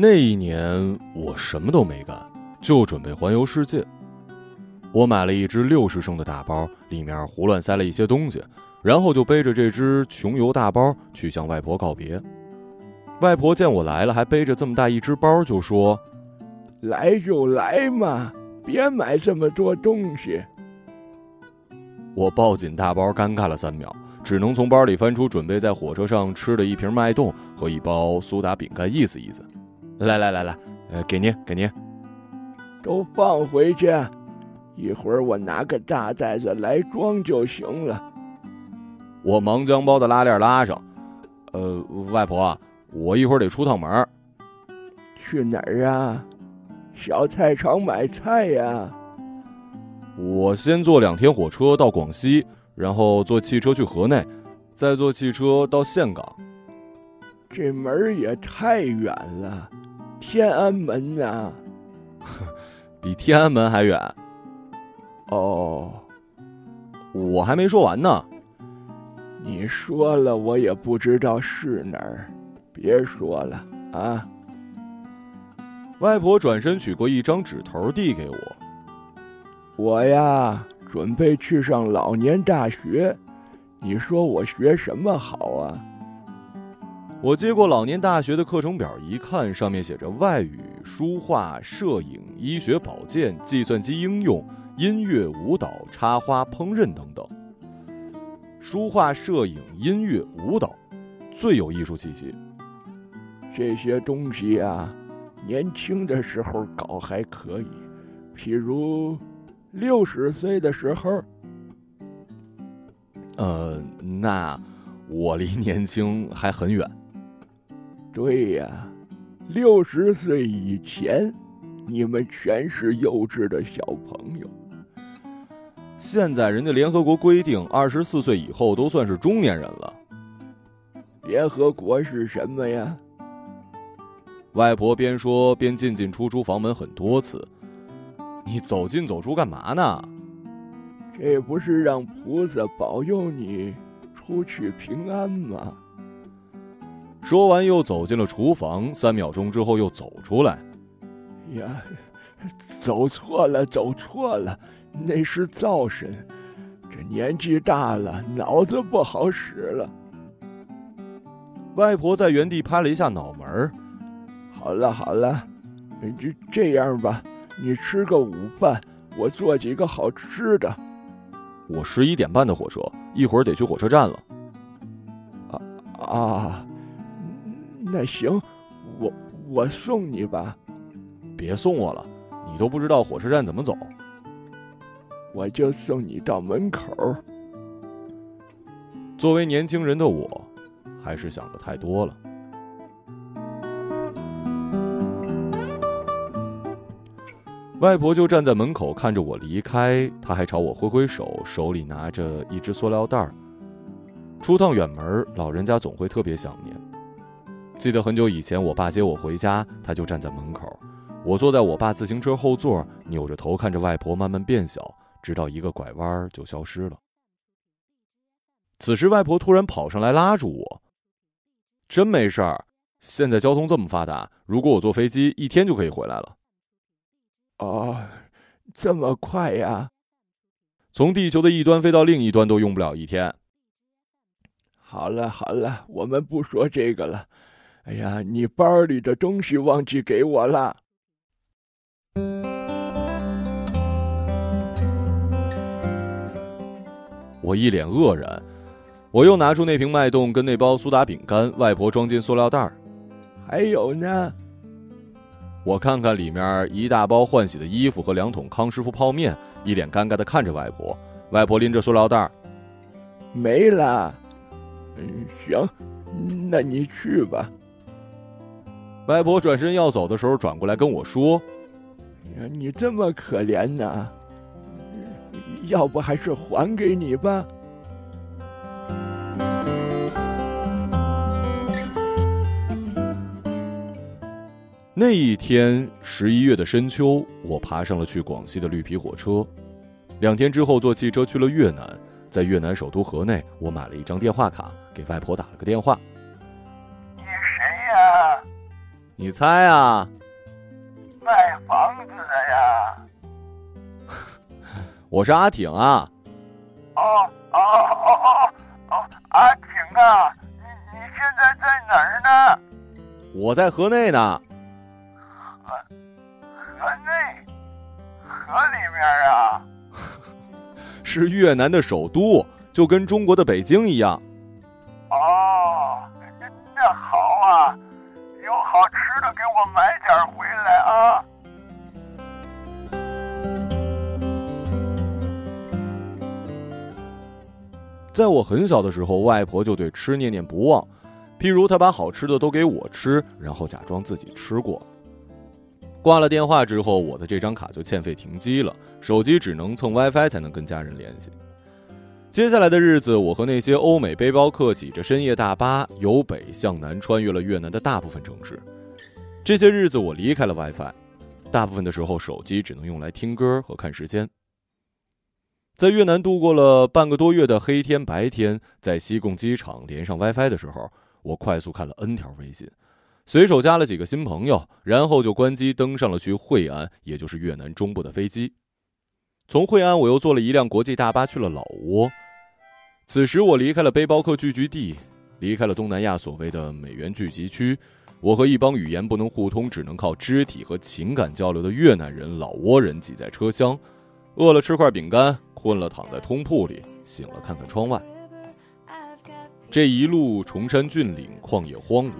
那一年我什么都没干，就准备环游世界。我买了一只六十升的大包，里面胡乱塞了一些东西，然后就背着这只穷游大包去向外婆告别。外婆见我来了，还背着这么大一只包，就说：“来就来嘛，别买这么多东西。”我抱紧大包，尴尬了三秒，只能从包里翻出准备在火车上吃的一瓶脉动和一包苏打饼干，意思意思。来来来来，呃，给您，给您，都放回去。一会儿我拿个大袋子来装就行了。我忙将包的拉链拉上。呃，外婆，我一会儿得出趟门。去哪儿啊？小菜场买菜呀。我先坐两天火车到广西，然后坐汽车去河内，再坐汽车到岘港。这门也太远了，天安门呐，比天安门还远。哦，我还没说完呢。你说了，我也不知道是哪儿。别说了啊！外婆转身取过一张纸头递给我。我呀，准备去上老年大学。你说我学什么好啊？我接过老年大学的课程表一看，上面写着外语、书画、摄影、医学保健、计算机应用。音乐、舞蹈、插花、烹饪等等，书画、摄影、音乐、舞蹈，最有艺术气息。这些东西啊，年轻的时候搞还可以，譬如六十岁的时候。呃，那我离年轻还很远。对呀，六十岁以前，你们全是幼稚的小朋友。现在人家联合国规定，二十四岁以后都算是中年人了。联合国是什么呀？外婆边说边进进出出房门很多次。你走进走出干嘛呢？这不是让菩萨保佑你出去平安吗？说完又走进了厨房，三秒钟之后又走出来。呀，走错了，走错了。那是灶神，这年纪大了，脑子不好使了。外婆在原地拍了一下脑门好了好了，就这样吧，你吃个午饭，我做几个好吃的。我十一点半的火车，一会儿得去火车站了。啊啊，那行，我我送你吧。别送我了，你都不知道火车站怎么走。我就送你到门口。作为年轻人的我，还是想的太多了。外婆就站在门口看着我离开，她还朝我挥挥手，手里拿着一只塑料袋儿。出趟远门，老人家总会特别想念。记得很久以前，我爸接我回家，他就站在门口，我坐在我爸自行车后座，扭着头看着外婆慢慢变小。直到一个拐弯就消失了。此时，外婆突然跑上来拉住我：“真没事儿，现在交通这么发达，如果我坐飞机，一天就可以回来了。”啊，这么快呀？从地球的一端飞到另一端都用不了一天。好了好了，我们不说这个了。哎呀，你包里的东西忘记给我了。我一脸愕然，我又拿出那瓶脉动跟那包苏打饼干，外婆装进塑料袋儿，还有呢。我看看里面一大包换洗的衣服和两桶康师傅泡面，一脸尴尬的看着外婆。外婆拎着塑料袋儿，没了。嗯，行，那你去吧。外婆转身要走的时候，转过来跟我说：“，你这么可怜呐。”要不还是还给你吧。那一天，十一月的深秋，我爬上了去广西的绿皮火车。两天之后，坐汽车去了越南，在越南首都河内，我买了一张电话卡，给外婆打了个电话。你猜啊？卖房子的呀。我是阿挺啊。哦哦哦哦哦，阿挺啊，你你现在在哪儿呢？我在河内呢。河河内？河里面啊？是越南的首都，就跟中国的北京一样。在我很小的时候，外婆就对吃念念不忘，譬如她把好吃的都给我吃，然后假装自己吃过。挂了电话之后，我的这张卡就欠费停机了，手机只能蹭 WiFi 才能跟家人联系。接下来的日子，我和那些欧美背包客挤着深夜大巴，由北向南穿越了越南的大部分城市。这些日子，我离开了 WiFi，大部分的时候手机只能用来听歌和看时间。在越南度过了半个多月的黑天白天，在西贡机场连上 WiFi 的时候，我快速看了 N 条微信，随手加了几个新朋友，然后就关机登上了去惠安，也就是越南中部的飞机。从惠安，我又坐了一辆国际大巴去了老挝。此时，我离开了背包客聚居地，离开了东南亚所谓的美元聚集区。我和一帮语言不能互通、只能靠肢体和情感交流的越南人、老挝人挤在车厢。饿了吃块饼干，困了躺在通铺里，醒了看看窗外。这一路崇山峻岭，旷野荒芜，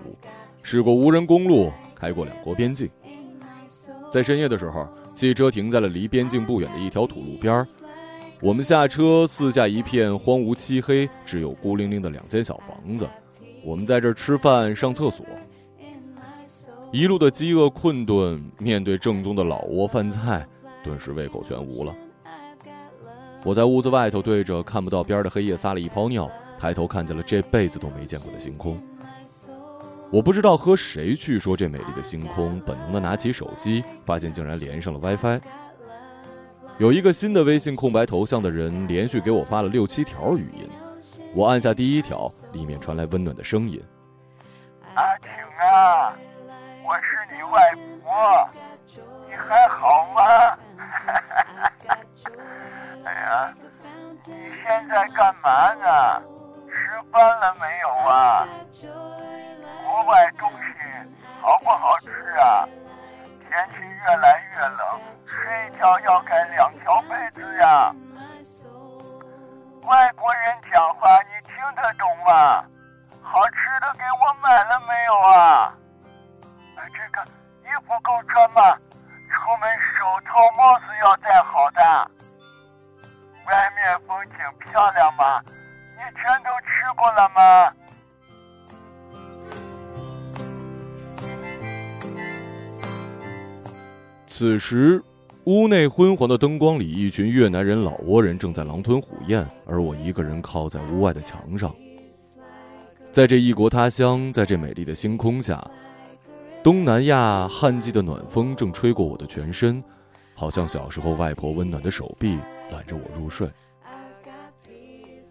驶过无人公路，开过两国边境。在深夜的时候，汽车停在了离边境不远的一条土路边我们下车，四下一片荒芜漆黑，只有孤零零的两间小房子。我们在这儿吃饭、上厕所。一路的饥饿困顿，面对正宗的老挝饭菜，顿时胃口全无了。我在屋子外头对着看不到边的黑夜撒了一泡尿，抬头看见了这辈子都没见过的星空。我不知道和谁去说这美丽的星空，本能的拿起手机，发现竟然连上了 WiFi。有一个新的微信空白头像的人连续给我发了六七条语音，我按下第一条，里面传来温暖的声音：“阿挺啊，我是你外婆，妈妈？出门手套、帽子要戴好的。外面风景漂亮吗？你全都吃过了吗？此时，屋内昏黄的灯光里，一群越南人、老挝人正在狼吞虎咽，而我一个人靠在屋外的墙上。在这异国他乡，在这美丽的星空下，东南亚旱季的暖风正吹过我的全身，好像小时候外婆温暖的手臂。揽着我入睡。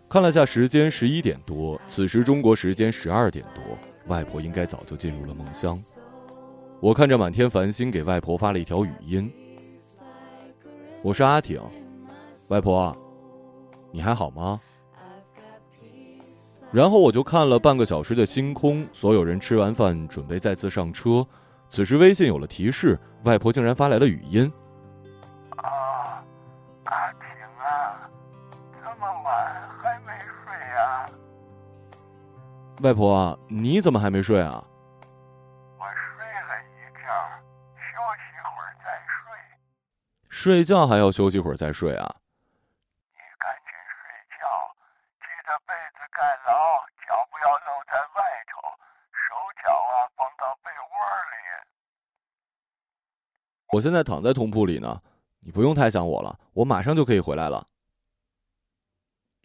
看了下时间，十一点多。此时中国时间十二点多，外婆应该早就进入了梦乡。我看着满天繁星，给外婆发了一条语音：“我是阿挺，外婆，你还好吗？”然后我就看了半个小时的星空。所有人吃完饭，准备再次上车。此时微信有了提示，外婆竟然发来了语音。啊外婆，你怎么还没睡啊？我睡了一觉，休息会儿再睡。睡觉还要休息会儿再睡啊？你赶紧睡觉，记得被子盖牢，脚不要露在外头，手脚啊放到被窝里。我现在躺在通铺里呢，你不用太想我了，我马上就可以回来了。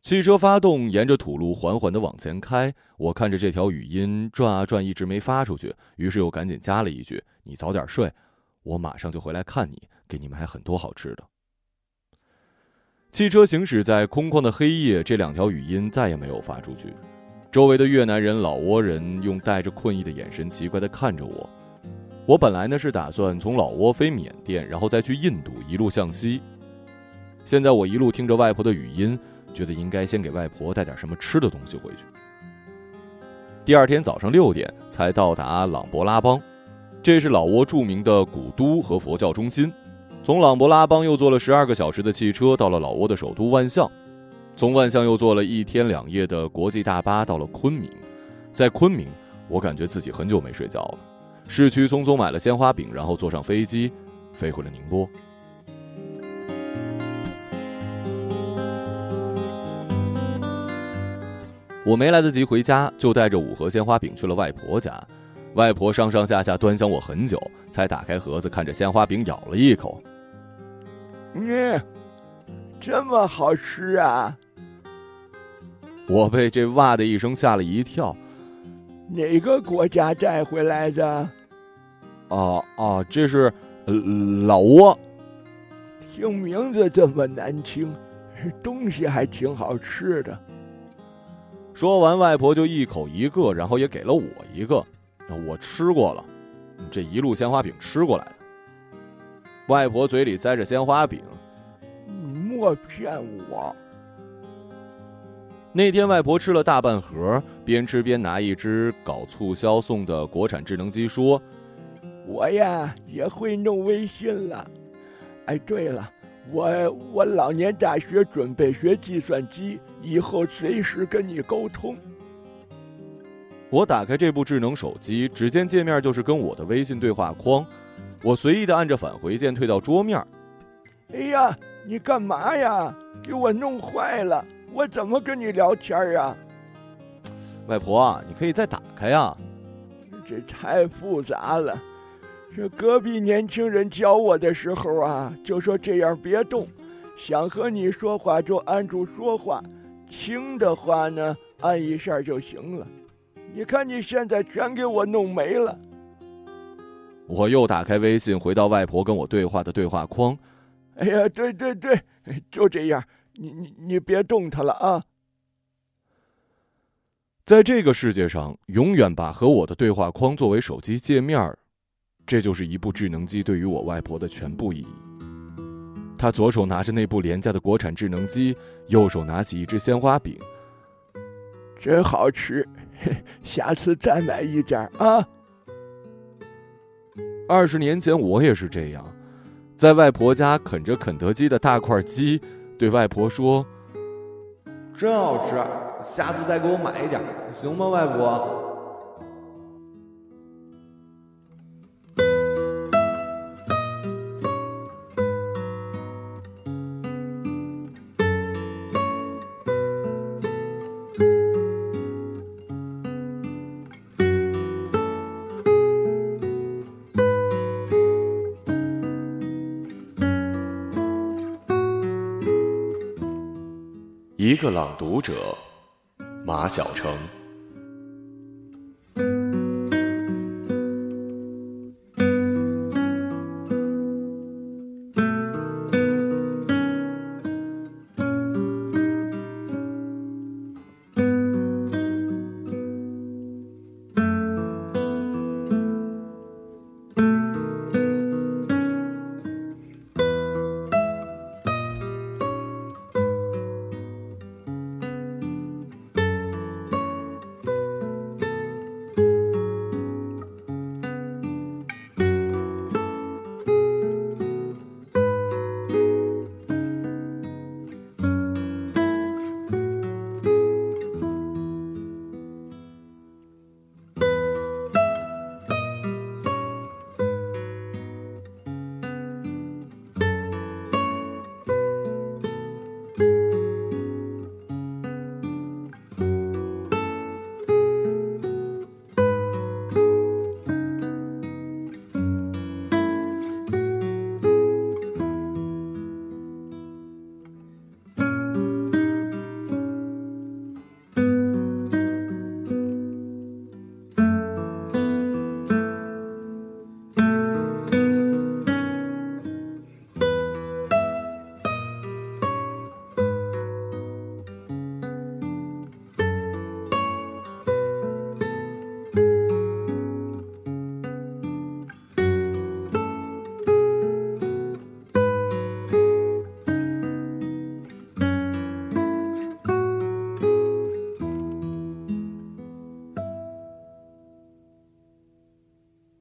汽车发动，沿着土路缓缓的往前开。我看着这条语音转啊转，一直没发出去，于是又赶紧加了一句：“你早点睡，我马上就回来看你，给你买很多好吃的。”汽车行驶在空旷的黑夜，这两条语音再也没有发出去。周围的越南人、老挝人用带着困意的眼神奇怪的看着我。我本来呢是打算从老挝飞缅甸，然后再去印度，一路向西。现在我一路听着外婆的语音，觉得应该先给外婆带点什么吃的东西回去。第二天早上六点才到达朗勃拉邦，这是老挝著名的古都和佛教中心。从朗勃拉邦又坐了十二个小时的汽车到了老挝的首都万象，从万象又坐了一天两夜的国际大巴到了昆明。在昆明，我感觉自己很久没睡觉了。市区匆匆买了鲜花饼，然后坐上飞机，飞回了宁波。我没来得及回家，就带着五盒鲜花饼去了外婆家。外婆上上下下端详我很久，才打开盒子，看着鲜花饼，咬了一口。嗯，这么好吃啊！我被这哇的一声吓了一跳。哪个国家带回来的？哦哦，这是老挝。听名字这么难听，东西还挺好吃的。说完，外婆就一口一个，然后也给了我一个。我吃过了，这一路鲜花饼吃过来的。外婆嘴里塞着鲜花饼，你莫骗我。那天外婆吃了大半盒，边吃边拿一只搞促销送的国产智能机说：“我呀也会弄微信了。哎，对了。”我我老年大学准备学计算机，以后随时跟你沟通。我打开这部智能手机，只见界面就是跟我的微信对话框。我随意的按着返回键退到桌面。哎呀，你干嘛呀？给我弄坏了！我怎么跟你聊天啊？外婆，你可以再打开呀。这太复杂了。这隔壁年轻人教我的时候啊，就说这样别动，想和你说话就按住说话，轻的话呢按一下就行了。你看你现在全给我弄没了。我又打开微信，回到外婆跟我对话的对话框。哎呀，对对对，就这样，你你你别动它了啊。在这个世界上，永远把和我的对话框作为手机界面这就是一部智能机对于我外婆的全部意义。她左手拿着那部廉价的国产智能机，右手拿起一只鲜花饼，真好吃，下次再买一点啊！二十年前我也是这样，在外婆家啃着肯德基的大块鸡，对外婆说：“真好吃，下次再给我买一点，行吗，外婆？”一个朗读者，马晓成。